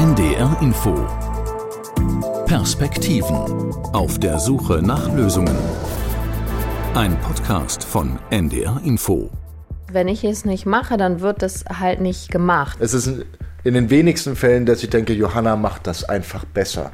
NDR Info Perspektiven auf der Suche nach Lösungen. Ein Podcast von NDR Info. Wenn ich es nicht mache, dann wird es halt nicht gemacht. Es ist in den wenigsten Fällen, dass ich denke, Johanna macht das einfach besser.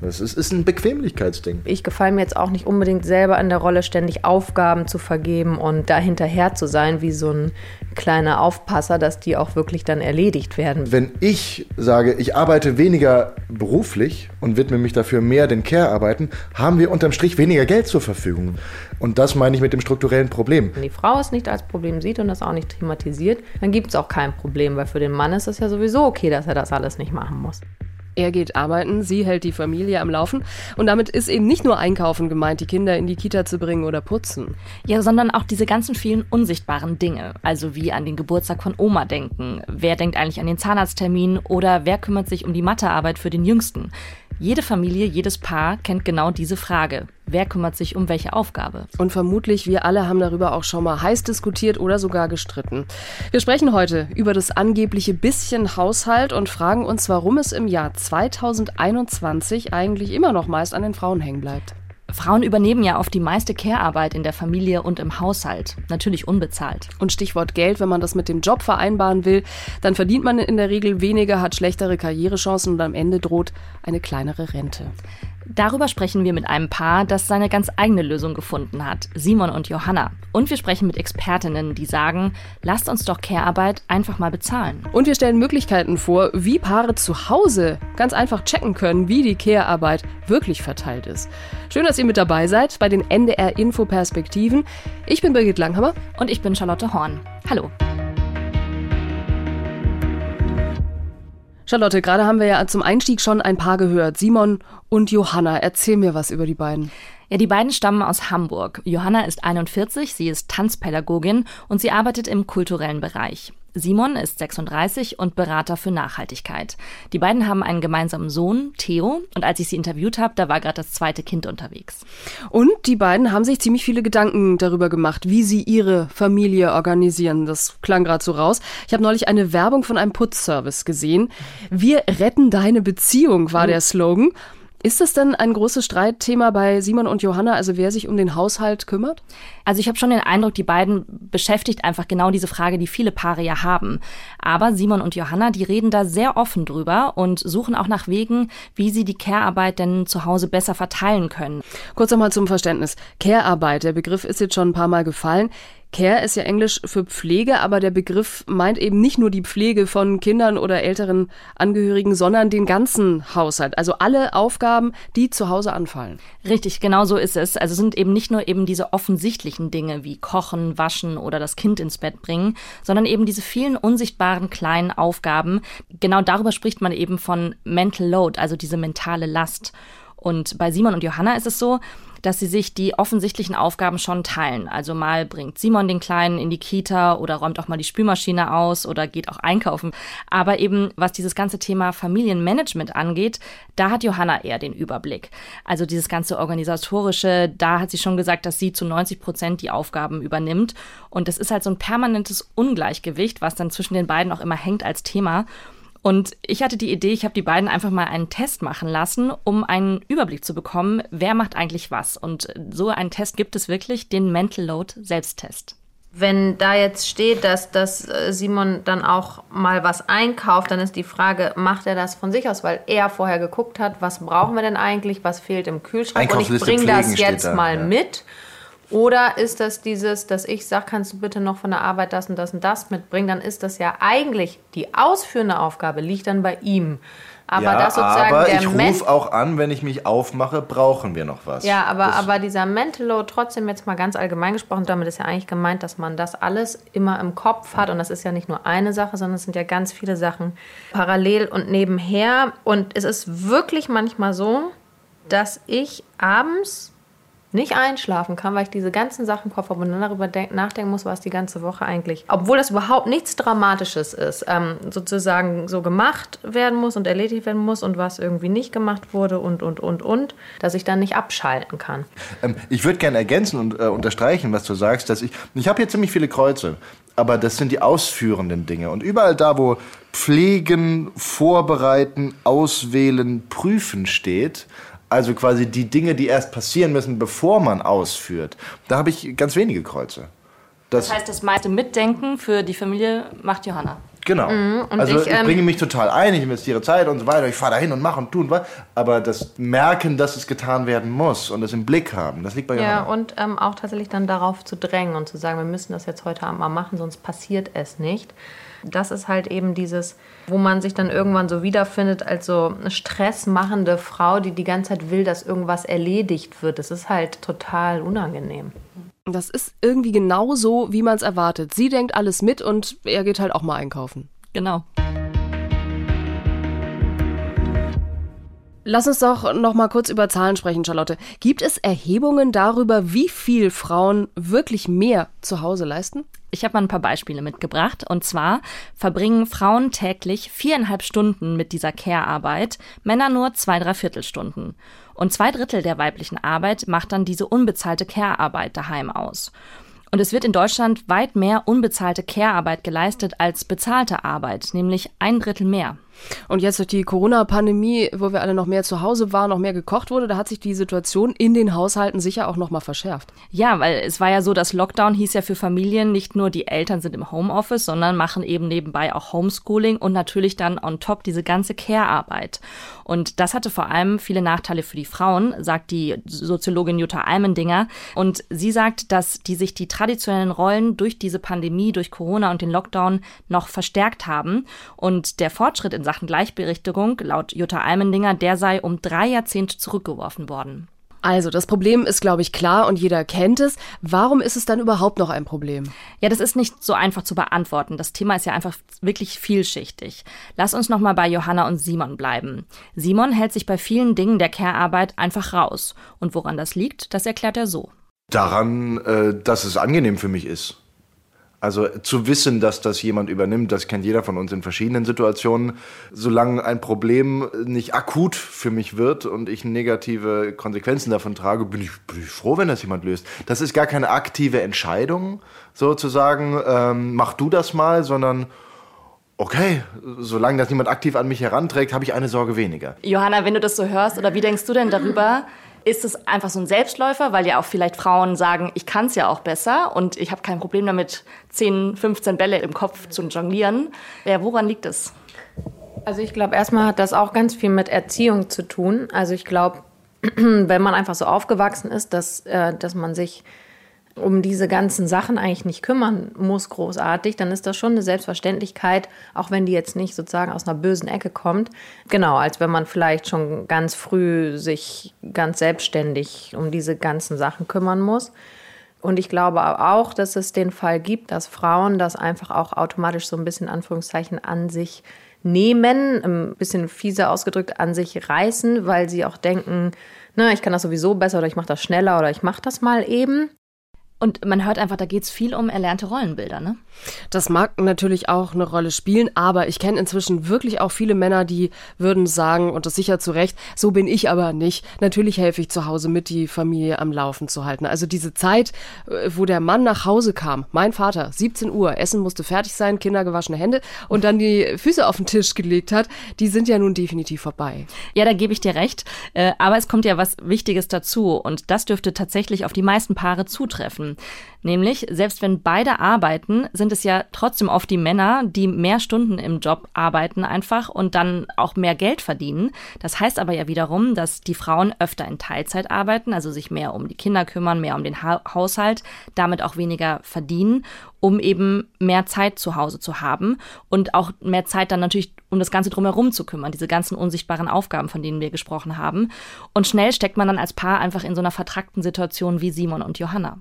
Das ist, ist ein Bequemlichkeitsding. Ich gefalle mir jetzt auch nicht unbedingt selber in der Rolle, ständig Aufgaben zu vergeben und da hinterher zu sein, wie so ein kleiner Aufpasser, dass die auch wirklich dann erledigt werden. Wenn ich sage, ich arbeite weniger beruflich und widme mich dafür mehr den Care-Arbeiten, haben wir unterm Strich weniger Geld zur Verfügung. Und das meine ich mit dem strukturellen Problem. Wenn die Frau es nicht als Problem sieht und das auch nicht thematisiert, dann gibt es auch kein Problem, weil für den Mann ist es ja sowieso okay, dass er das alles nicht machen muss. Er geht arbeiten, sie hält die Familie am Laufen. Und damit ist eben nicht nur Einkaufen gemeint, die Kinder in die Kita zu bringen oder putzen. Ja, sondern auch diese ganzen vielen unsichtbaren Dinge. Also wie an den Geburtstag von Oma denken. Wer denkt eigentlich an den Zahnarzttermin? Oder wer kümmert sich um die Mathearbeit für den Jüngsten? Jede Familie, jedes Paar kennt genau diese Frage. Wer kümmert sich um welche Aufgabe? Und vermutlich wir alle haben darüber auch schon mal heiß diskutiert oder sogar gestritten. Wir sprechen heute über das angebliche bisschen Haushalt und fragen uns, warum es im Jahr 2021 eigentlich immer noch meist an den Frauen hängen bleibt. Frauen übernehmen ja oft die meiste Care-Arbeit in der Familie und im Haushalt. Natürlich unbezahlt. Und Stichwort Geld, wenn man das mit dem Job vereinbaren will, dann verdient man in der Regel weniger, hat schlechtere Karrierechancen und am Ende droht eine kleinere Rente. Darüber sprechen wir mit einem Paar, das seine ganz eigene Lösung gefunden hat, Simon und Johanna. Und wir sprechen mit Expertinnen, die sagen, lasst uns doch Care-Arbeit einfach mal bezahlen. Und wir stellen Möglichkeiten vor, wie Paare zu Hause ganz einfach checken können, wie die Care-Arbeit wirklich verteilt ist. Schön, dass ihr mit dabei seid bei den NDR Info Perspektiven. Ich bin Birgit Langhammer und ich bin Charlotte Horn. Hallo. Charlotte, gerade haben wir ja zum Einstieg schon ein paar gehört. Simon und Johanna. Erzähl mir was über die beiden. Ja, die beiden stammen aus Hamburg. Johanna ist 41, sie ist Tanzpädagogin und sie arbeitet im kulturellen Bereich. Simon ist 36 und Berater für Nachhaltigkeit. Die beiden haben einen gemeinsamen Sohn, Theo, und als ich sie interviewt habe, da war gerade das zweite Kind unterwegs. Und die beiden haben sich ziemlich viele Gedanken darüber gemacht, wie sie ihre Familie organisieren. Das klang gerade so raus. Ich habe neulich eine Werbung von einem Putzservice gesehen. Wir retten deine Beziehung war der Slogan. Ist das denn ein großes Streitthema bei Simon und Johanna, also wer sich um den Haushalt kümmert? Also ich habe schon den Eindruck, die beiden beschäftigt einfach genau diese Frage, die viele Paare ja haben. Aber Simon und Johanna, die reden da sehr offen drüber und suchen auch nach Wegen, wie sie die Care-Arbeit denn zu Hause besser verteilen können. Kurz einmal zum Verständnis. Care-Arbeit, der Begriff ist jetzt schon ein paar Mal gefallen. Care ist ja Englisch für Pflege, aber der Begriff meint eben nicht nur die Pflege von Kindern oder älteren Angehörigen, sondern den ganzen Haushalt. Also alle Aufgaben, die zu Hause anfallen. Richtig, genau so ist es. Also sind eben nicht nur eben diese offensichtlichen Dinge wie Kochen, Waschen oder das Kind ins Bett bringen, sondern eben diese vielen unsichtbaren kleinen Aufgaben. Genau darüber spricht man eben von Mental Load, also diese mentale Last. Und bei Simon und Johanna ist es so, dass sie sich die offensichtlichen Aufgaben schon teilen. Also mal bringt Simon den Kleinen in die Kita oder räumt auch mal die Spülmaschine aus oder geht auch einkaufen. Aber eben was dieses ganze Thema Familienmanagement angeht, da hat Johanna eher den Überblick. Also dieses ganze organisatorische, da hat sie schon gesagt, dass sie zu 90 Prozent die Aufgaben übernimmt. Und das ist halt so ein permanentes Ungleichgewicht, was dann zwischen den beiden auch immer hängt als Thema. Und ich hatte die Idee, ich habe die beiden einfach mal einen Test machen lassen, um einen Überblick zu bekommen, wer macht eigentlich was. Und so einen Test gibt es wirklich, den Mental Load Selbsttest. Wenn da jetzt steht, dass, dass äh, Simon dann auch mal was einkauft, dann ist die Frage, macht er das von sich aus, weil er vorher geguckt hat, was brauchen wir denn eigentlich, was fehlt im Kühlschrank und ich bringe das jetzt da, mal ja. mit oder ist das dieses, dass ich sage, kannst du bitte noch von der Arbeit das und das und das mitbringen? Dann ist das ja eigentlich die ausführende Aufgabe, liegt dann bei ihm. Aber ja, das sozusagen aber der ich rufe auch an, wenn ich mich aufmache, brauchen wir noch was. Ja, aber, aber dieser Mental Load, trotzdem jetzt mal ganz allgemein gesprochen, damit ist ja eigentlich gemeint, dass man das alles immer im Kopf hat. Und das ist ja nicht nur eine Sache, sondern es sind ja ganz viele Sachen parallel und nebenher. Und es ist wirklich manchmal so, dass ich abends nicht einschlafen kann, weil ich diese ganzen Sachen im Kopf habe und dann darüber nachdenken muss, was die ganze Woche eigentlich, obwohl das überhaupt nichts Dramatisches ist, ähm, sozusagen so gemacht werden muss und erledigt werden muss und was irgendwie nicht gemacht wurde und, und, und, und, dass ich dann nicht abschalten kann. Ähm, ich würde gerne ergänzen und äh, unterstreichen, was du sagst, dass ich, ich habe hier ziemlich viele Kreuze. aber das sind die ausführenden Dinge. Und überall da, wo Pflegen, Vorbereiten, Auswählen, Prüfen steht, also quasi die Dinge, die erst passieren müssen, bevor man ausführt, da habe ich ganz wenige Kreuze. Das, das heißt, das meiste Mitdenken für die Familie macht Johanna. Genau. Mhm, also ich, ich ähm, bringe mich total ein, ich investiere Zeit und so weiter, ich fahre da hin und mache und tue und was. Aber das Merken, dass es getan werden muss und es im Blick haben, das liegt bei Ja, Johanna. und ähm, auch tatsächlich dann darauf zu drängen und zu sagen, wir müssen das jetzt heute Abend mal machen, sonst passiert es nicht. Das ist halt eben dieses, wo man sich dann irgendwann so wiederfindet als so eine stressmachende Frau, die die ganze Zeit will, dass irgendwas erledigt wird. Das ist halt total unangenehm. Das ist irgendwie genau so, wie man es erwartet. Sie denkt alles mit und er geht halt auch mal einkaufen. Genau. Lass uns doch noch mal kurz über Zahlen sprechen, Charlotte. Gibt es Erhebungen darüber, wie viel Frauen wirklich mehr zu Hause leisten? Ich habe mal ein paar Beispiele mitgebracht. Und zwar verbringen Frauen täglich viereinhalb Stunden mit dieser Care-Arbeit, Männer nur zwei, drei Viertelstunden. Und zwei Drittel der weiblichen Arbeit macht dann diese unbezahlte Care-Arbeit daheim aus. Und es wird in Deutschland weit mehr unbezahlte Care-Arbeit geleistet als bezahlte Arbeit, nämlich ein Drittel mehr. Und jetzt durch die Corona-Pandemie, wo wir alle noch mehr zu Hause waren, noch mehr gekocht wurde, da hat sich die Situation in den Haushalten sicher auch noch mal verschärft. Ja, weil es war ja so, dass Lockdown hieß ja für Familien nicht nur die Eltern sind im Homeoffice, sondern machen eben nebenbei auch Homeschooling und natürlich dann on top diese ganze Care-Arbeit. Und das hatte vor allem viele Nachteile für die Frauen, sagt die Soziologin Jutta Almendinger. Und sie sagt, dass die sich die traditionellen Rollen durch diese Pandemie, durch Corona und den Lockdown noch verstärkt haben. Und der Fortschritt in Sachen Gleichberechtigung, laut Jutta Almendinger, der sei um drei Jahrzehnte zurückgeworfen worden. Also, das Problem ist, glaube ich, klar und jeder kennt es. Warum ist es dann überhaupt noch ein Problem? Ja, das ist nicht so einfach zu beantworten. Das Thema ist ja einfach wirklich vielschichtig. Lass uns noch mal bei Johanna und Simon bleiben. Simon hält sich bei vielen Dingen der Care-Arbeit einfach raus. Und woran das liegt, das erklärt er so. Daran, äh, dass es angenehm für mich ist. Also zu wissen, dass das jemand übernimmt, das kennt jeder von uns in verschiedenen Situationen. Solange ein Problem nicht akut für mich wird und ich negative Konsequenzen davon trage, bin ich, bin ich froh, wenn das jemand löst. Das ist gar keine aktive Entscheidung, sozusagen, ähm, mach du das mal, sondern okay, solange das niemand aktiv an mich heranträgt, habe ich eine Sorge weniger. Johanna, wenn du das so hörst, oder wie denkst du denn darüber, ist es einfach so ein Selbstläufer, weil ja auch vielleicht Frauen sagen, ich kann es ja auch besser und ich habe kein Problem damit, 10, 15 Bälle im Kopf zu jonglieren. Ja, woran liegt es? Also ich glaube, erstmal hat das auch ganz viel mit Erziehung zu tun. Also ich glaube, wenn man einfach so aufgewachsen ist, dass, äh, dass man sich um diese ganzen Sachen eigentlich nicht kümmern muss, großartig, dann ist das schon eine Selbstverständlichkeit, auch wenn die jetzt nicht sozusagen aus einer bösen Ecke kommt. Genau, als wenn man vielleicht schon ganz früh sich ganz selbstständig um diese ganzen Sachen kümmern muss. Und ich glaube auch, dass es den Fall gibt, dass Frauen das einfach auch automatisch so ein bisschen Anführungszeichen an sich nehmen, ein bisschen fieser ausgedrückt an sich reißen, weil sie auch denken, ne, ich kann das sowieso besser oder ich mache das schneller oder ich mache das mal eben. Und man hört einfach, da geht es viel um erlernte Rollenbilder, ne? Das mag natürlich auch eine Rolle spielen, aber ich kenne inzwischen wirklich auch viele Männer, die würden sagen, und das sicher zu Recht, so bin ich aber nicht. Natürlich helfe ich zu Hause mit, die Familie am Laufen zu halten. Also diese Zeit, äh, wo der Mann nach Hause kam, mein Vater, 17 Uhr, Essen musste fertig sein, Kinder gewaschene Hände und dann die Füße auf den Tisch gelegt hat, die sind ja nun definitiv vorbei. Ja, da gebe ich dir recht. Äh, aber es kommt ja was Wichtiges dazu und das dürfte tatsächlich auf die meisten Paare zutreffen haben. Nämlich, selbst wenn beide arbeiten, sind es ja trotzdem oft die Männer, die mehr Stunden im Job arbeiten einfach und dann auch mehr Geld verdienen. Das heißt aber ja wiederum, dass die Frauen öfter in Teilzeit arbeiten, also sich mehr um die Kinder kümmern, mehr um den ha Haushalt, damit auch weniger verdienen, um eben mehr Zeit zu Hause zu haben und auch mehr Zeit dann natürlich um das Ganze drumherum zu kümmern, diese ganzen unsichtbaren Aufgaben, von denen wir gesprochen haben. Und schnell steckt man dann als Paar einfach in so einer vertrackten Situation wie Simon und Johanna.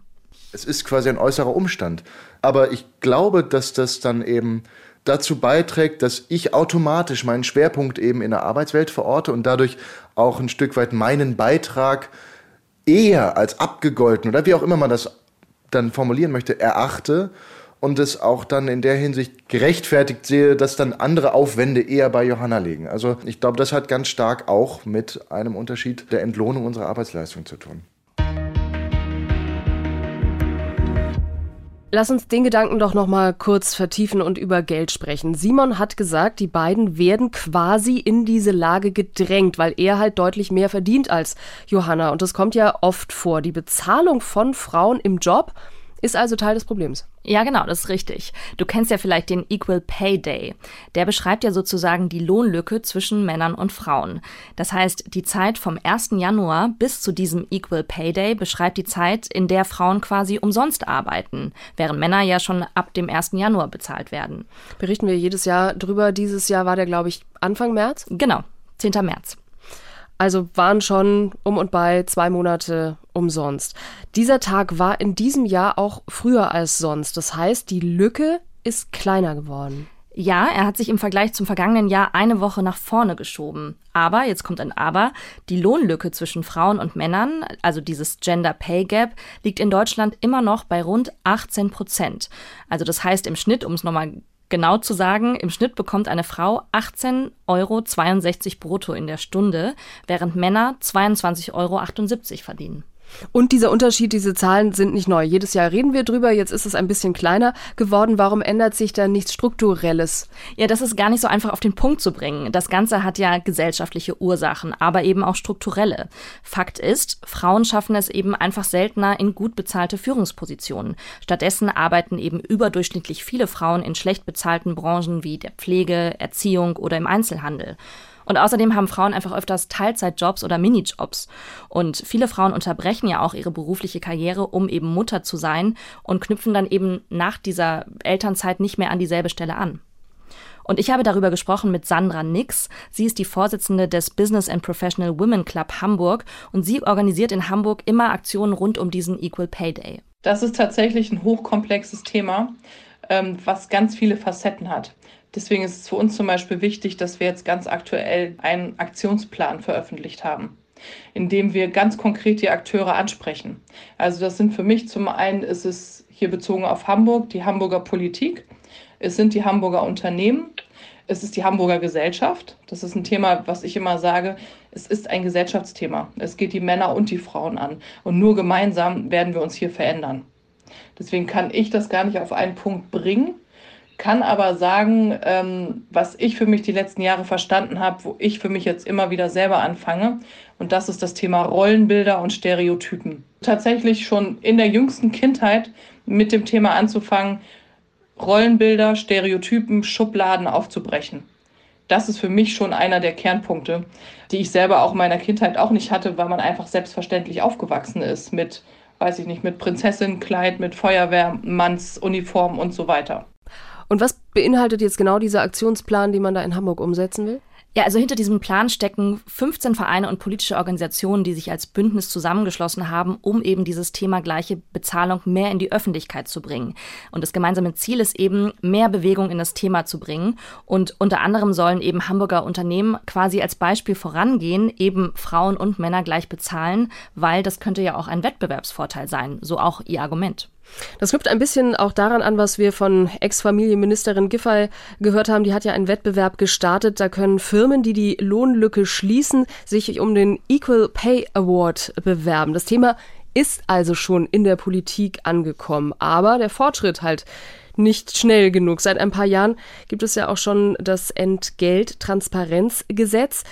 Es ist quasi ein äußerer Umstand. Aber ich glaube, dass das dann eben dazu beiträgt, dass ich automatisch meinen Schwerpunkt eben in der Arbeitswelt verorte und dadurch auch ein Stück weit meinen Beitrag eher als abgegolten oder wie auch immer man das dann formulieren möchte, erachte und es auch dann in der Hinsicht gerechtfertigt sehe, dass dann andere Aufwände eher bei Johanna liegen. Also ich glaube, das hat ganz stark auch mit einem Unterschied der Entlohnung unserer Arbeitsleistung zu tun. Lass uns den Gedanken doch noch mal kurz vertiefen und über Geld sprechen. Simon hat gesagt, die beiden werden quasi in diese Lage gedrängt, weil er halt deutlich mehr verdient als Johanna. Und das kommt ja oft vor. Die Bezahlung von Frauen im Job ist also Teil des Problems. Ja, genau, das ist richtig. Du kennst ja vielleicht den Equal Pay Day. Der beschreibt ja sozusagen die Lohnlücke zwischen Männern und Frauen. Das heißt, die Zeit vom 1. Januar bis zu diesem Equal Pay Day beschreibt die Zeit, in der Frauen quasi umsonst arbeiten, während Männer ja schon ab dem 1. Januar bezahlt werden. Berichten wir jedes Jahr drüber. Dieses Jahr war der, glaube ich, Anfang März? Genau, 10. März. Also waren schon um und bei zwei Monate umsonst. Dieser Tag war in diesem Jahr auch früher als sonst. Das heißt, die Lücke ist kleiner geworden. Ja, er hat sich im Vergleich zum vergangenen Jahr eine Woche nach vorne geschoben. Aber, jetzt kommt ein Aber, die Lohnlücke zwischen Frauen und Männern, also dieses Gender Pay Gap, liegt in Deutschland immer noch bei rund 18 Prozent. Also das heißt im Schnitt, um es nochmal genau zu sagen, im Schnitt bekommt eine Frau 18,62 Euro brutto in der Stunde, während Männer 22,78 Euro verdienen. Und dieser Unterschied, diese Zahlen sind nicht neu. Jedes Jahr reden wir drüber, jetzt ist es ein bisschen kleiner geworden. Warum ändert sich da nichts Strukturelles? Ja, das ist gar nicht so einfach auf den Punkt zu bringen. Das Ganze hat ja gesellschaftliche Ursachen, aber eben auch strukturelle. Fakt ist, Frauen schaffen es eben einfach seltener in gut bezahlte Führungspositionen. Stattdessen arbeiten eben überdurchschnittlich viele Frauen in schlecht bezahlten Branchen wie der Pflege, Erziehung oder im Einzelhandel. Und außerdem haben Frauen einfach öfters Teilzeitjobs oder Minijobs. Und viele Frauen unterbrechen ja auch ihre berufliche Karriere, um eben Mutter zu sein und knüpfen dann eben nach dieser Elternzeit nicht mehr an dieselbe Stelle an. Und ich habe darüber gesprochen mit Sandra Nix. Sie ist die Vorsitzende des Business and Professional Women Club Hamburg und sie organisiert in Hamburg immer Aktionen rund um diesen Equal Pay Day. Das ist tatsächlich ein hochkomplexes Thema, ähm, was ganz viele Facetten hat. Deswegen ist es für uns zum Beispiel wichtig, dass wir jetzt ganz aktuell einen Aktionsplan veröffentlicht haben, in dem wir ganz konkret die Akteure ansprechen. Also das sind für mich zum einen ist es hier bezogen auf Hamburg die Hamburger Politik, es sind die Hamburger Unternehmen, es ist die Hamburger Gesellschaft. Das ist ein Thema, was ich immer sage, es ist ein Gesellschaftsthema. Es geht die Männer und die Frauen an. Und nur gemeinsam werden wir uns hier verändern. Deswegen kann ich das gar nicht auf einen Punkt bringen, kann aber sagen, ähm, was ich für mich die letzten Jahre verstanden habe, wo ich für mich jetzt immer wieder selber anfange. Und das ist das Thema Rollenbilder und Stereotypen. Tatsächlich schon in der jüngsten Kindheit mit dem Thema anzufangen, Rollenbilder, Stereotypen, Schubladen aufzubrechen. Das ist für mich schon einer der Kernpunkte, die ich selber auch in meiner Kindheit auch nicht hatte, weil man einfach selbstverständlich aufgewachsen ist mit, weiß ich nicht, mit Prinzessinnenkleid, mit Feuerwehrmannsuniform und so weiter. Und was beinhaltet jetzt genau dieser Aktionsplan, den man da in Hamburg umsetzen will? Ja, also hinter diesem Plan stecken 15 Vereine und politische Organisationen, die sich als Bündnis zusammengeschlossen haben, um eben dieses Thema gleiche Bezahlung mehr in die Öffentlichkeit zu bringen. Und das gemeinsame Ziel ist eben, mehr Bewegung in das Thema zu bringen. Und unter anderem sollen eben Hamburger Unternehmen quasi als Beispiel vorangehen, eben Frauen und Männer gleich bezahlen, weil das könnte ja auch ein Wettbewerbsvorteil sein. So auch ihr Argument. Das knüpft ein bisschen auch daran an, was wir von Ex-Familienministerin Giffey gehört haben. Die hat ja einen Wettbewerb gestartet. Da können Firmen, die die Lohnlücke schließen, sich um den Equal Pay Award bewerben. Das Thema ist also schon in der Politik angekommen. Aber der Fortschritt halt nicht schnell genug. Seit ein paar Jahren gibt es ja auch schon das Entgelttransparenzgesetz.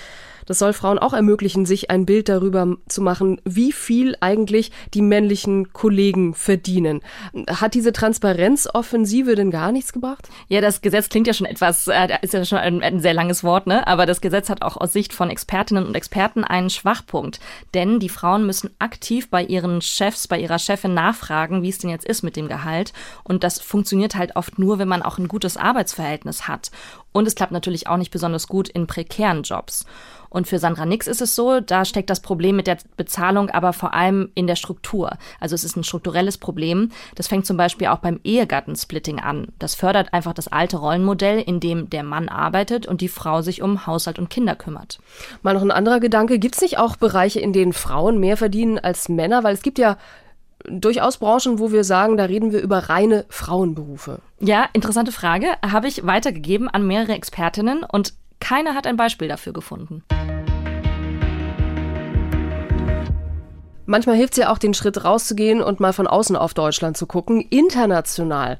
Das soll Frauen auch ermöglichen, sich ein Bild darüber zu machen, wie viel eigentlich die männlichen Kollegen verdienen. Hat diese Transparenzoffensive denn gar nichts gebracht? Ja, das Gesetz klingt ja schon etwas, äh, ist ja schon ein, ein sehr langes Wort, ne? Aber das Gesetz hat auch aus Sicht von Expertinnen und Experten einen Schwachpunkt. Denn die Frauen müssen aktiv bei ihren Chefs, bei ihrer Chefin nachfragen, wie es denn jetzt ist mit dem Gehalt. Und das funktioniert halt oft nur, wenn man auch ein gutes Arbeitsverhältnis hat. Und es klappt natürlich auch nicht besonders gut in prekären Jobs. Und für Sandra Nix ist es so, da steckt das Problem mit der Bezahlung aber vor allem in der Struktur. Also es ist ein strukturelles Problem. Das fängt zum Beispiel auch beim Ehegattensplitting an. Das fördert einfach das alte Rollenmodell, in dem der Mann arbeitet und die Frau sich um Haushalt und Kinder kümmert. Mal noch ein anderer Gedanke. Gibt es nicht auch Bereiche, in denen Frauen mehr verdienen als Männer? Weil es gibt ja durchaus Branchen, wo wir sagen, da reden wir über reine Frauenberufe. Ja, interessante Frage. Habe ich weitergegeben an mehrere Expertinnen und keiner hat ein Beispiel dafür gefunden. Manchmal hilft es ja auch, den Schritt rauszugehen und mal von außen auf Deutschland zu gucken. International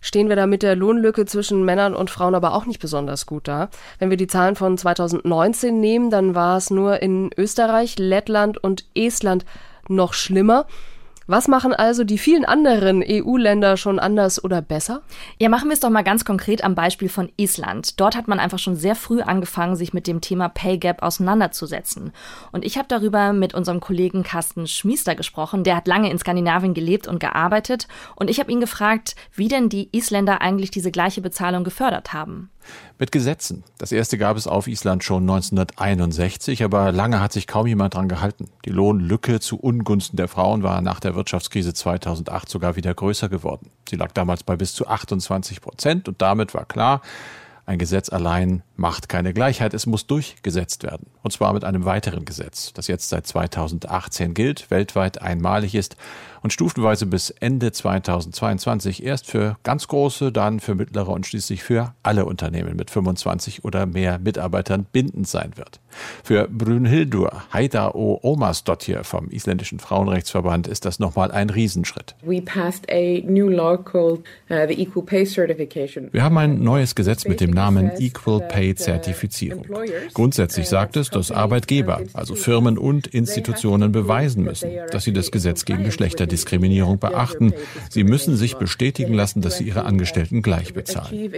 stehen wir da mit der Lohnlücke zwischen Männern und Frauen aber auch nicht besonders gut da. Wenn wir die Zahlen von 2019 nehmen, dann war es nur in Österreich, Lettland und Estland noch schlimmer. Was machen also die vielen anderen EU-Länder schon anders oder besser? Ja, machen wir es doch mal ganz konkret am Beispiel von Island. Dort hat man einfach schon sehr früh angefangen, sich mit dem Thema Pay Gap auseinanderzusetzen. Und ich habe darüber mit unserem Kollegen Carsten Schmiester gesprochen. Der hat lange in Skandinavien gelebt und gearbeitet. Und ich habe ihn gefragt, wie denn die Isländer eigentlich diese gleiche Bezahlung gefördert haben. Mit Gesetzen. Das erste gab es auf Island schon 1961, aber lange hat sich kaum jemand dran gehalten. Die Lohnlücke zu Ungunsten der Frauen war nach der Wirtschaftskrise 2008 sogar wieder größer geworden. Sie lag damals bei bis zu 28 Prozent und damit war klar, ein Gesetz allein macht keine Gleichheit, es muss durchgesetzt werden. Und zwar mit einem weiteren Gesetz, das jetzt seit 2018 gilt, weltweit einmalig ist und stufenweise bis Ende 2022 erst für ganz große, dann für mittlere und schließlich für alle Unternehmen mit 25 oder mehr Mitarbeitern bindend sein wird. Für Brünhildur Haidao Omarsdottir vom isländischen Frauenrechtsverband ist das nochmal ein Riesenschritt. Uh, Wir haben ein neues Gesetz mit dem Namen Equal Pay uh, Zertifizierung. Grundsätzlich sagt es, dass Arbeitgeber, also Firmen und Institutionen beweisen müssen, dass sie das Gesetz gegen Geschlechter Diskriminierung beachten. Sie müssen sich bestätigen lassen, dass sie ihre Angestellten gleich bezahlen.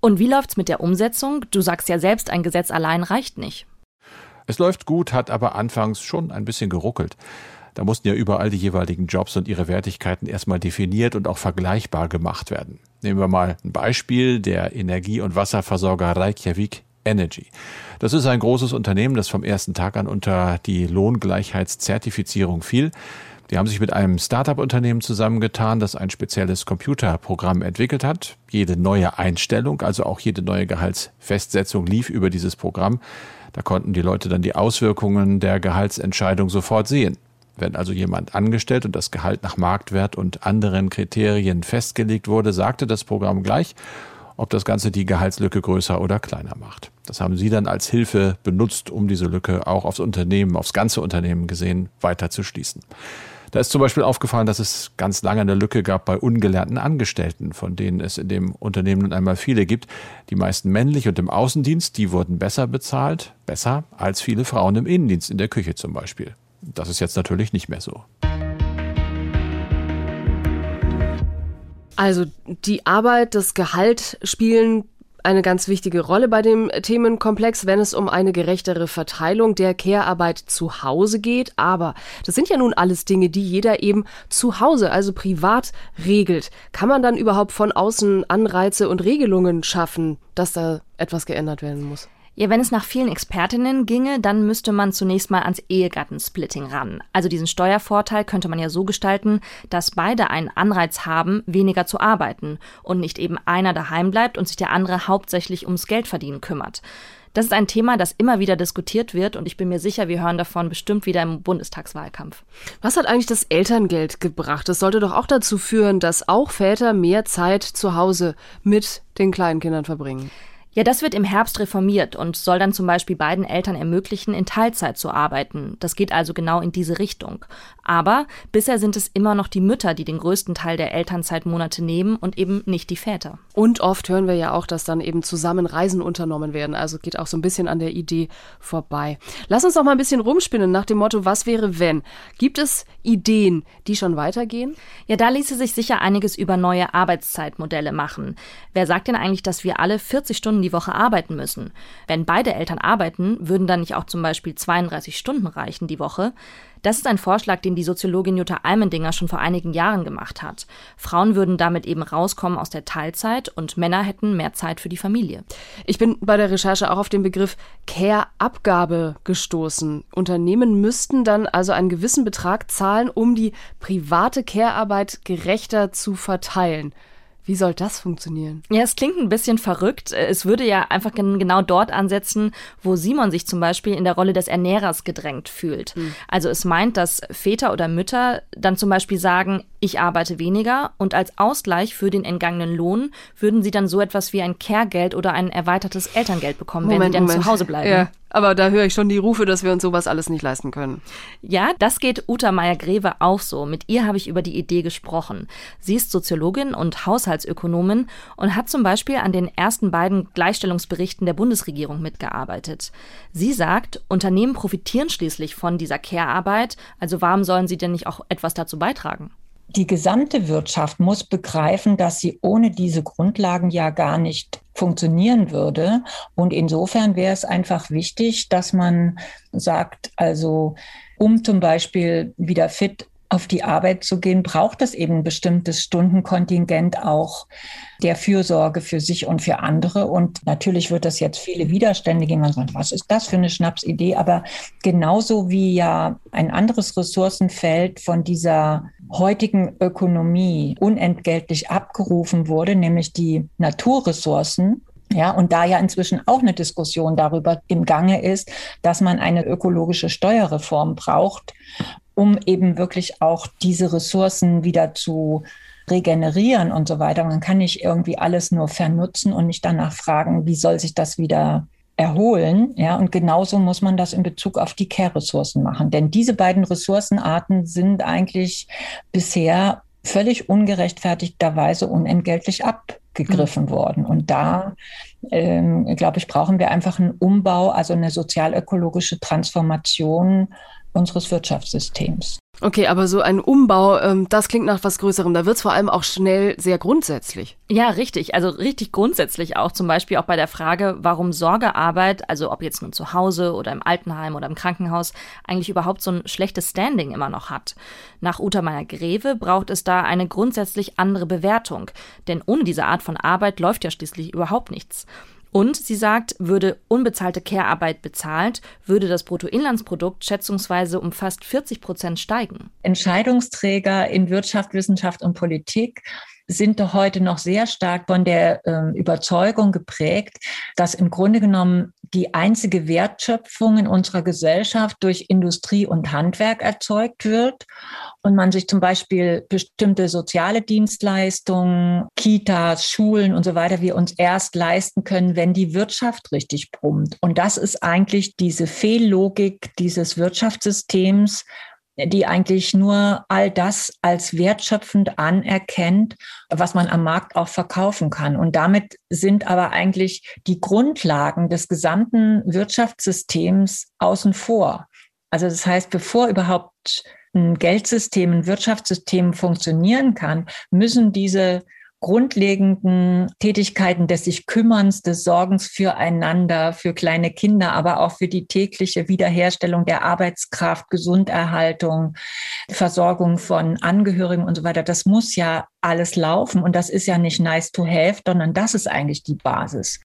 Und wie läuft's mit der Umsetzung? Du sagst ja selbst, ein Gesetz allein reicht nicht. Es läuft gut, hat aber anfangs schon ein bisschen geruckelt. Da mussten ja überall die jeweiligen Jobs und ihre Wertigkeiten erstmal definiert und auch vergleichbar gemacht werden. Nehmen wir mal ein Beispiel, der Energie- und Wasserversorger Reykjavik Energy. Das ist ein großes Unternehmen, das vom ersten Tag an unter die Lohngleichheitszertifizierung fiel. Die haben sich mit einem Startup-Unternehmen zusammengetan, das ein spezielles Computerprogramm entwickelt hat. Jede neue Einstellung, also auch jede neue Gehaltsfestsetzung lief über dieses Programm. Da konnten die Leute dann die Auswirkungen der Gehaltsentscheidung sofort sehen. Wenn also jemand angestellt und das Gehalt nach Marktwert und anderen Kriterien festgelegt wurde, sagte das Programm gleich, ob das Ganze die Gehaltslücke größer oder kleiner macht. Das haben Sie dann als Hilfe benutzt, um diese Lücke auch aufs Unternehmen, aufs ganze Unternehmen gesehen, weiter zu schließen. Da ist zum Beispiel aufgefallen, dass es ganz lange eine Lücke gab bei ungelernten Angestellten, von denen es in dem Unternehmen nun einmal viele gibt. Die meisten männlich und im Außendienst, die wurden besser bezahlt, besser als viele Frauen im Innendienst, in der Küche zum Beispiel. Das ist jetzt natürlich nicht mehr so. Also die Arbeit, das Gehalt spielen eine ganz wichtige Rolle bei dem Themenkomplex, wenn es um eine gerechtere Verteilung der Care-Arbeit zu Hause geht. Aber das sind ja nun alles Dinge, die jeder eben zu Hause, also privat regelt. Kann man dann überhaupt von außen Anreize und Regelungen schaffen, dass da etwas geändert werden muss? Ja, wenn es nach vielen Expertinnen ginge, dann müsste man zunächst mal ans Ehegattensplitting ran. Also diesen Steuervorteil könnte man ja so gestalten, dass beide einen Anreiz haben, weniger zu arbeiten und nicht eben einer daheim bleibt und sich der andere hauptsächlich ums Geldverdienen kümmert. Das ist ein Thema, das immer wieder diskutiert wird und ich bin mir sicher, wir hören davon bestimmt wieder im Bundestagswahlkampf. Was hat eigentlich das Elterngeld gebracht? Das sollte doch auch dazu führen, dass auch Väter mehr Zeit zu Hause mit den kleinen Kindern verbringen. Ja, das wird im Herbst reformiert und soll dann zum Beispiel beiden Eltern ermöglichen, in Teilzeit zu arbeiten. Das geht also genau in diese Richtung. Aber bisher sind es immer noch die Mütter, die den größten Teil der Elternzeitmonate nehmen und eben nicht die Väter. Und oft hören wir ja auch, dass dann eben zusammen Reisen unternommen werden. Also geht auch so ein bisschen an der Idee vorbei. Lass uns doch mal ein bisschen rumspinnen nach dem Motto, was wäre wenn? Gibt es Ideen, die schon weitergehen? Ja, da ließe sich sicher einiges über neue Arbeitszeitmodelle machen. Wer sagt denn eigentlich, dass wir alle 40 Stunden die Woche arbeiten müssen? Wenn beide Eltern arbeiten, würden dann nicht auch zum Beispiel 32 Stunden reichen die Woche? Das ist ein Vorschlag, den die Soziologin Jutta Almendinger schon vor einigen Jahren gemacht hat. Frauen würden damit eben rauskommen aus der Teilzeit und Männer hätten mehr Zeit für die Familie. Ich bin bei der Recherche auch auf den Begriff Care-Abgabe gestoßen. Unternehmen müssten dann also einen gewissen Betrag zahlen, um die private Care-Arbeit gerechter zu verteilen. Wie soll das funktionieren? Ja, es klingt ein bisschen verrückt. Es würde ja einfach genau dort ansetzen, wo Simon sich zum Beispiel in der Rolle des Ernährers gedrängt fühlt. Mhm. Also es meint, dass Väter oder Mütter dann zum Beispiel sagen, ich arbeite weniger und als Ausgleich für den entgangenen Lohn würden sie dann so etwas wie ein Care-Geld oder ein erweitertes Elterngeld bekommen, Moment, wenn sie dann Moment. zu Hause bleiben. Ja, aber da höre ich schon die Rufe, dass wir uns sowas alles nicht leisten können. Ja, das geht Uta Meyer-Greve auch so. Mit ihr habe ich über die Idee gesprochen. Sie ist Soziologin und Haushaltsökonomin und hat zum Beispiel an den ersten beiden Gleichstellungsberichten der Bundesregierung mitgearbeitet. Sie sagt, Unternehmen profitieren schließlich von dieser Care-Arbeit, also warum sollen sie denn nicht auch etwas dazu beitragen? Die gesamte Wirtschaft muss begreifen, dass sie ohne diese Grundlagen ja gar nicht funktionieren würde. Und insofern wäre es einfach wichtig, dass man sagt, also um zum Beispiel wieder fit auf die Arbeit zu gehen, braucht es eben ein bestimmtes Stundenkontingent auch der Fürsorge für sich und für andere. Und natürlich wird das jetzt viele Widerstände geben. Man sagt, was ist das für eine Schnapsidee? Aber genauso wie ja ein anderes Ressourcenfeld von dieser heutigen Ökonomie unentgeltlich abgerufen wurde, nämlich die Naturressourcen, ja, und da ja inzwischen auch eine Diskussion darüber im Gange ist, dass man eine ökologische Steuerreform braucht, um eben wirklich auch diese Ressourcen wieder zu regenerieren und so weiter. Man kann nicht irgendwie alles nur vernutzen und nicht danach fragen, wie soll sich das wieder erholen. Ja, und genauso muss man das in Bezug auf die Care-Ressourcen machen. Denn diese beiden Ressourcenarten sind eigentlich bisher völlig ungerechtfertigterweise unentgeltlich abgegriffen mhm. worden. Und da, ähm, glaube ich, brauchen wir einfach einen Umbau, also eine sozialökologische Transformation unseres Wirtschaftssystems. Okay, aber so ein Umbau, ähm, das klingt nach was Größerem. Da wird es vor allem auch schnell sehr grundsätzlich. Ja, richtig. Also richtig grundsätzlich auch. Zum Beispiel auch bei der Frage, warum Sorgearbeit, also ob jetzt nun zu Hause oder im Altenheim oder im Krankenhaus, eigentlich überhaupt so ein schlechtes Standing immer noch hat. Nach Uta Meyer-Greve braucht es da eine grundsätzlich andere Bewertung. Denn ohne diese Art von Arbeit läuft ja schließlich überhaupt nichts. Und sie sagt, würde unbezahlte Care-Arbeit bezahlt, würde das Bruttoinlandsprodukt schätzungsweise um fast 40 Prozent steigen. Entscheidungsträger in Wirtschaft, Wissenschaft und Politik sind doch heute noch sehr stark von der äh, Überzeugung geprägt, dass im Grunde genommen die einzige Wertschöpfung in unserer Gesellschaft durch Industrie und Handwerk erzeugt wird und man sich zum Beispiel bestimmte soziale Dienstleistungen, Kitas, Schulen und so weiter, wir uns erst leisten können, wenn die Wirtschaft richtig brummt. Und das ist eigentlich diese Fehllogik dieses Wirtschaftssystems, die eigentlich nur all das als wertschöpfend anerkennt, was man am Markt auch verkaufen kann. Und damit sind aber eigentlich die Grundlagen des gesamten Wirtschaftssystems außen vor. Also das heißt, bevor überhaupt ein Geldsystem, ein Wirtschaftssystem funktionieren kann, müssen diese grundlegenden Tätigkeiten des sich Kümmerns, des Sorgens füreinander, für kleine Kinder, aber auch für die tägliche Wiederherstellung der Arbeitskraft, Gesunderhaltung, Versorgung von Angehörigen und so weiter. Das muss ja alles laufen und das ist ja nicht nice to have, sondern das ist eigentlich die Basis.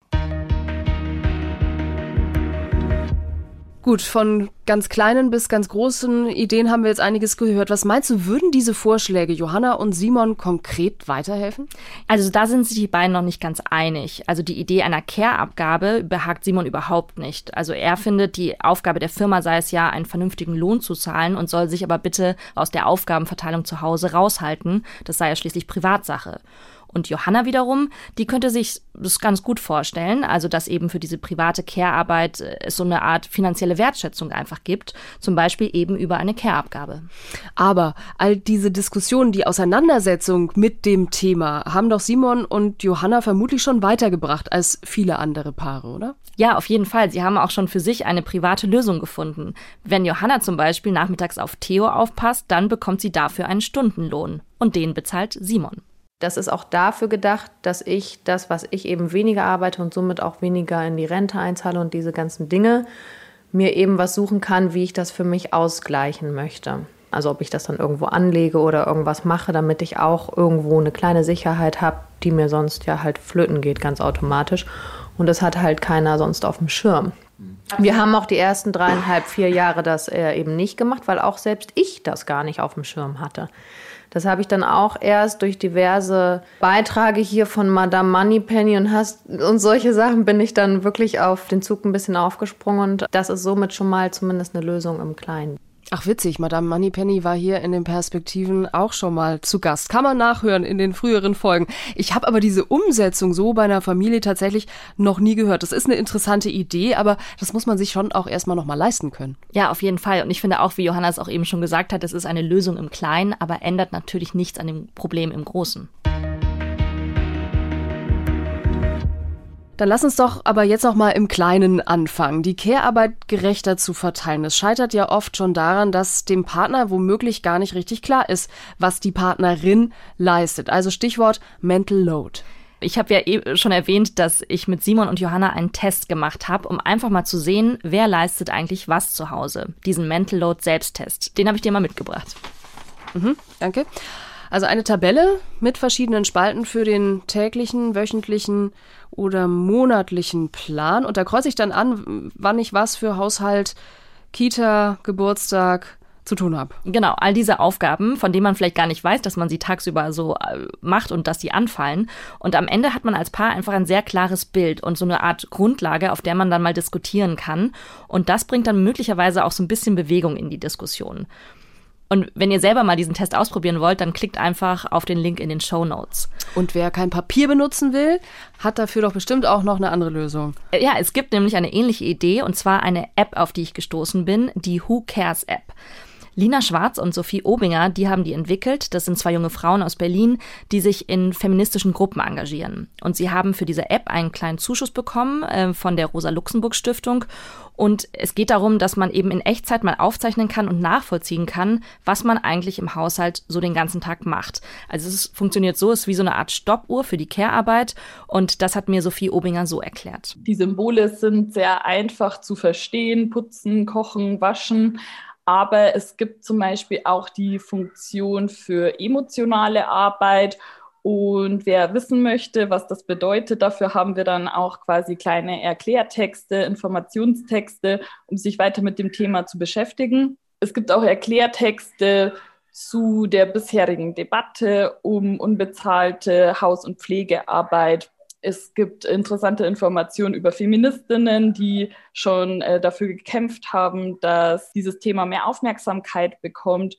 Gut, von ganz kleinen bis ganz großen Ideen haben wir jetzt einiges gehört. Was meinst du, würden diese Vorschläge Johanna und Simon konkret weiterhelfen? Also da sind sich die beiden noch nicht ganz einig. Also die Idee einer Care-Abgabe behagt Simon überhaupt nicht. Also er findet, die Aufgabe der Firma sei es ja, einen vernünftigen Lohn zu zahlen und soll sich aber bitte aus der Aufgabenverteilung zu Hause raushalten. Das sei ja schließlich Privatsache. Und Johanna wiederum, die könnte sich das ganz gut vorstellen, also dass eben für diese private Care-Arbeit äh, es so eine Art finanzielle Wertschätzung einfach gibt, zum Beispiel eben über eine Care-Abgabe. Aber all diese Diskussionen, die Auseinandersetzung mit dem Thema haben doch Simon und Johanna vermutlich schon weitergebracht als viele andere Paare, oder? Ja, auf jeden Fall. Sie haben auch schon für sich eine private Lösung gefunden. Wenn Johanna zum Beispiel nachmittags auf Theo aufpasst, dann bekommt sie dafür einen Stundenlohn. Und den bezahlt Simon. Das ist auch dafür gedacht, dass ich das, was ich eben weniger arbeite und somit auch weniger in die Rente einzahle und diese ganzen Dinge, mir eben was suchen kann, wie ich das für mich ausgleichen möchte. Also ob ich das dann irgendwo anlege oder irgendwas mache, damit ich auch irgendwo eine kleine Sicherheit habe, die mir sonst ja halt flöten geht, ganz automatisch. Und das hat halt keiner sonst auf dem Schirm. Wir haben auch die ersten dreieinhalb, vier Jahre das äh, eben nicht gemacht, weil auch selbst ich das gar nicht auf dem Schirm hatte. Das habe ich dann auch erst durch diverse Beiträge hier von Madame Moneypenny und hast und solche Sachen bin ich dann wirklich auf den Zug ein bisschen aufgesprungen und das ist somit schon mal zumindest eine Lösung im Kleinen. Ach witzig, Madame Moneypenny war hier in den Perspektiven auch schon mal zu Gast. Kann man nachhören in den früheren Folgen. Ich habe aber diese Umsetzung so bei einer Familie tatsächlich noch nie gehört. Das ist eine interessante Idee, aber das muss man sich schon auch erstmal noch mal leisten können. Ja, auf jeden Fall. Und ich finde auch, wie Johanna es auch eben schon gesagt hat, es ist eine Lösung im Kleinen, aber ändert natürlich nichts an dem Problem im Großen. Dann lass uns doch aber jetzt noch mal im Kleinen anfangen, die Care-Arbeit gerechter zu verteilen. Es scheitert ja oft schon daran, dass dem Partner womöglich gar nicht richtig klar ist, was die Partnerin leistet. Also Stichwort Mental Load. Ich habe ja eh schon erwähnt, dass ich mit Simon und Johanna einen Test gemacht habe, um einfach mal zu sehen, wer leistet eigentlich was zu Hause. Diesen Mental Load Selbsttest. Den habe ich dir mal mitgebracht. Mhm, danke. Also eine Tabelle mit verschiedenen Spalten für den täglichen, wöchentlichen oder monatlichen Plan. Und da kreuze ich dann an, wann ich was für Haushalt, Kita, Geburtstag, zu tun habe. Genau, all diese Aufgaben, von denen man vielleicht gar nicht weiß, dass man sie tagsüber so äh, macht und dass sie anfallen. Und am Ende hat man als Paar einfach ein sehr klares Bild und so eine Art Grundlage, auf der man dann mal diskutieren kann. Und das bringt dann möglicherweise auch so ein bisschen Bewegung in die Diskussion. Und wenn ihr selber mal diesen Test ausprobieren wollt, dann klickt einfach auf den Link in den Show Notes. Und wer kein Papier benutzen will, hat dafür doch bestimmt auch noch eine andere Lösung. Äh, ja, es gibt nämlich eine ähnliche Idee und zwar eine App, auf die ich gestoßen bin, die Who Cares App. Lina Schwarz und Sophie Obinger, die haben die entwickelt. Das sind zwei junge Frauen aus Berlin, die sich in feministischen Gruppen engagieren. Und sie haben für diese App einen kleinen Zuschuss bekommen äh, von der Rosa-Luxemburg-Stiftung. Und es geht darum, dass man eben in Echtzeit mal aufzeichnen kann und nachvollziehen kann, was man eigentlich im Haushalt so den ganzen Tag macht. Also es funktioniert so, es ist wie so eine Art Stoppuhr für die Care-Arbeit. Und das hat mir Sophie Obinger so erklärt. Die Symbole sind sehr einfach zu verstehen. Putzen, kochen, waschen. Aber es gibt zum Beispiel auch die Funktion für emotionale Arbeit. Und wer wissen möchte, was das bedeutet, dafür haben wir dann auch quasi kleine Erklärtexte, Informationstexte, um sich weiter mit dem Thema zu beschäftigen. Es gibt auch Erklärtexte zu der bisherigen Debatte um unbezahlte Haus- und Pflegearbeit es gibt interessante Informationen über Feministinnen, die schon äh, dafür gekämpft haben, dass dieses Thema mehr Aufmerksamkeit bekommt.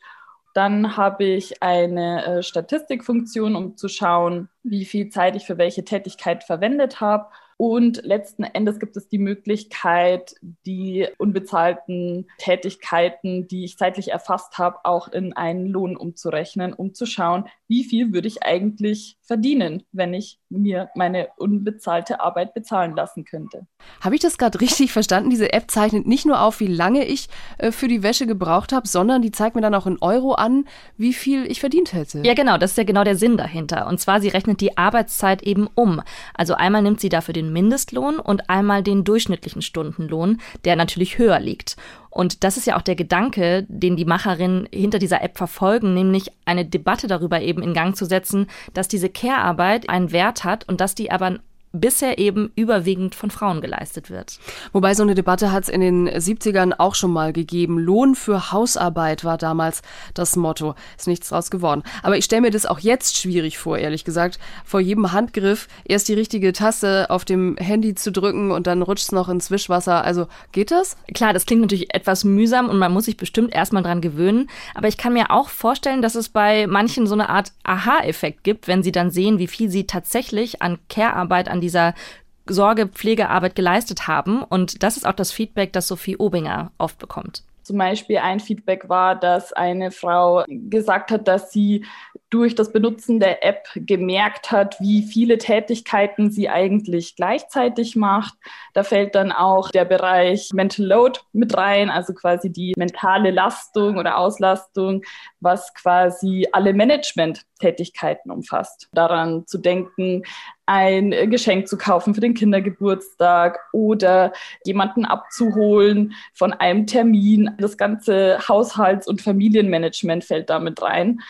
Dann habe ich eine äh, Statistikfunktion, um zu schauen, wie viel Zeit ich für welche Tätigkeit verwendet habe. Und letzten Endes gibt es die Möglichkeit, die unbezahlten Tätigkeiten, die ich zeitlich erfasst habe, auch in einen Lohn umzurechnen, um zu schauen, wie viel würde ich eigentlich verdienen, wenn ich mir meine unbezahlte Arbeit bezahlen lassen könnte. Habe ich das gerade richtig verstanden? Diese App zeichnet nicht nur auf, wie lange ich äh, für die Wäsche gebraucht habe, sondern die zeigt mir dann auch in Euro an, wie viel ich verdient hätte. Ja, genau, das ist ja genau der Sinn dahinter. Und zwar, sie rechnet die Arbeitszeit eben um. Also einmal nimmt sie dafür den Mindestlohn und einmal den durchschnittlichen Stundenlohn, der natürlich höher liegt. Und das ist ja auch der Gedanke, den die Macherinnen hinter dieser App verfolgen, nämlich eine Debatte darüber eben in Gang zu setzen, dass diese Care-Arbeit einen Wert hat und dass die aber bisher eben überwiegend von Frauen geleistet wird. Wobei so eine Debatte hat es in den 70ern auch schon mal gegeben. Lohn für Hausarbeit war damals das Motto. Ist nichts draus geworden. Aber ich stelle mir das auch jetzt schwierig vor, ehrlich gesagt. Vor jedem Handgriff erst die richtige Taste auf dem Handy zu drücken und dann rutscht es noch ins Wischwasser. Also geht das? Klar, das klingt natürlich etwas mühsam und man muss sich bestimmt erstmal dran gewöhnen. Aber ich kann mir auch vorstellen, dass es bei manchen so eine Art Aha-Effekt gibt, wenn sie dann sehen, wie viel sie tatsächlich an Care-Arbeit, an dieser Sorgepflegearbeit geleistet haben. Und das ist auch das Feedback, das Sophie Obinger oft bekommt. Zum Beispiel ein Feedback war, dass eine Frau gesagt hat, dass sie durch das Benutzen der App gemerkt hat, wie viele Tätigkeiten sie eigentlich gleichzeitig macht. Da fällt dann auch der Bereich Mental Load mit rein, also quasi die mentale Lastung oder Auslastung, was quasi alle Management-Tätigkeiten umfasst. Daran zu denken, ein Geschenk zu kaufen für den Kindergeburtstag oder jemanden abzuholen von einem Termin. Das ganze Haushalts- und Familienmanagement fällt damit rein.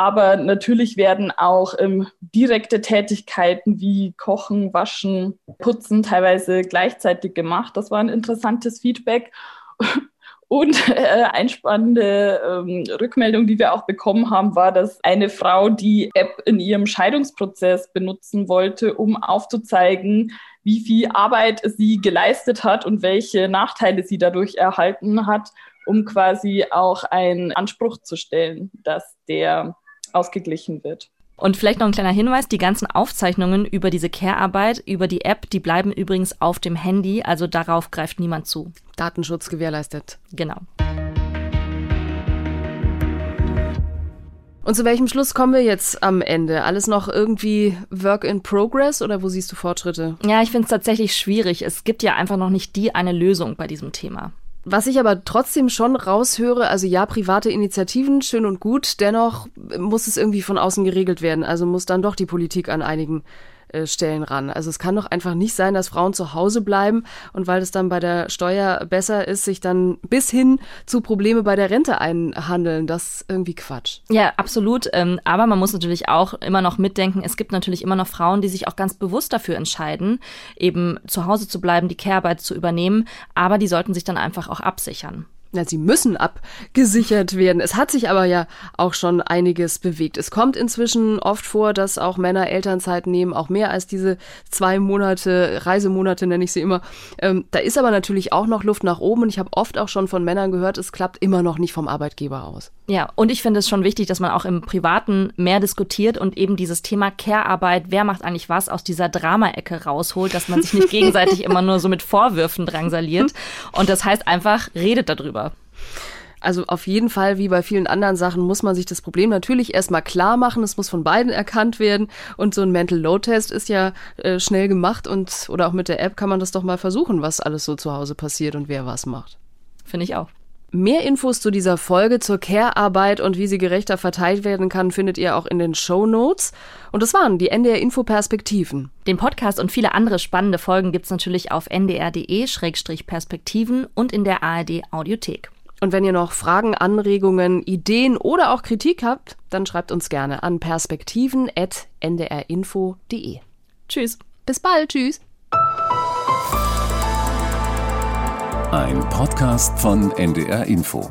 Aber natürlich werden auch ähm, direkte Tätigkeiten wie Kochen, Waschen, Putzen teilweise gleichzeitig gemacht. Das war ein interessantes Feedback. Und äh, eine spannende ähm, Rückmeldung, die wir auch bekommen haben, war, dass eine Frau die App in ihrem Scheidungsprozess benutzen wollte, um aufzuzeigen, wie viel Arbeit sie geleistet hat und welche Nachteile sie dadurch erhalten hat um quasi auch einen Anspruch zu stellen, dass der ausgeglichen wird. Und vielleicht noch ein kleiner Hinweis, die ganzen Aufzeichnungen über diese Care-Arbeit, über die App, die bleiben übrigens auf dem Handy, also darauf greift niemand zu. Datenschutz gewährleistet. Genau. Und zu welchem Schluss kommen wir jetzt am Ende? Alles noch irgendwie Work in Progress oder wo siehst du Fortschritte? Ja, ich finde es tatsächlich schwierig. Es gibt ja einfach noch nicht die eine Lösung bei diesem Thema. Was ich aber trotzdem schon raushöre, also ja, private Initiativen, schön und gut, dennoch muss es irgendwie von außen geregelt werden. Also muss dann doch die Politik an einigen äh, Stellen ran. Also es kann doch einfach nicht sein, dass Frauen zu Hause bleiben und weil es dann bei der Steuer besser ist, sich dann bis hin zu Probleme bei der Rente einhandeln. Das ist irgendwie Quatsch. Ja, absolut. Ähm, aber man muss natürlich auch immer noch mitdenken, es gibt natürlich immer noch Frauen, die sich auch ganz bewusst dafür entscheiden, eben zu Hause zu bleiben, die Care-Arbeit zu übernehmen. Aber die sollten sich dann einfach auch absichern. Ja, sie müssen abgesichert werden. Es hat sich aber ja auch schon einiges bewegt. Es kommt inzwischen oft vor, dass auch Männer Elternzeit nehmen, auch mehr als diese zwei Monate, Reisemonate nenne ich sie immer. Ähm, da ist aber natürlich auch noch Luft nach oben und ich habe oft auch schon von Männern gehört, es klappt immer noch nicht vom Arbeitgeber aus. Ja, und ich finde es schon wichtig, dass man auch im Privaten mehr diskutiert und eben dieses Thema Care-Arbeit, wer macht eigentlich was, aus dieser Drama-Ecke rausholt, dass man sich nicht gegenseitig immer nur so mit Vorwürfen drangsaliert. Und das heißt einfach, redet darüber. Also auf jeden Fall, wie bei vielen anderen Sachen, muss man sich das Problem natürlich erstmal klar machen. Es muss von beiden erkannt werden. Und so ein Mental Load Test ist ja äh, schnell gemacht und oder auch mit der App kann man das doch mal versuchen, was alles so zu Hause passiert und wer was macht. Finde ich auch. Mehr Infos zu dieser Folge, zur Care-Arbeit und wie sie gerechter verteilt werden kann, findet ihr auch in den Show Notes. Und das waren die NDR Info Perspektiven. Den Podcast und viele andere spannende Folgen gibt's natürlich auf ndr.de-perspektiven und in der ARD Audiothek. Und wenn ihr noch Fragen, Anregungen, Ideen oder auch Kritik habt, dann schreibt uns gerne an perspektiven.ndrinfo.de. Tschüss. Bis bald. Tschüss. Ein Podcast von NDR Info.